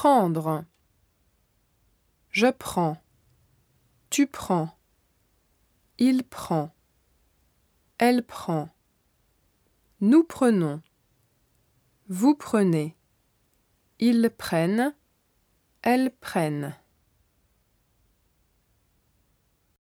Prendre. Je prends. Tu prends. Il prend. Elle prend. Nous prenons. Vous prenez. Ils prennent. Elles prennent.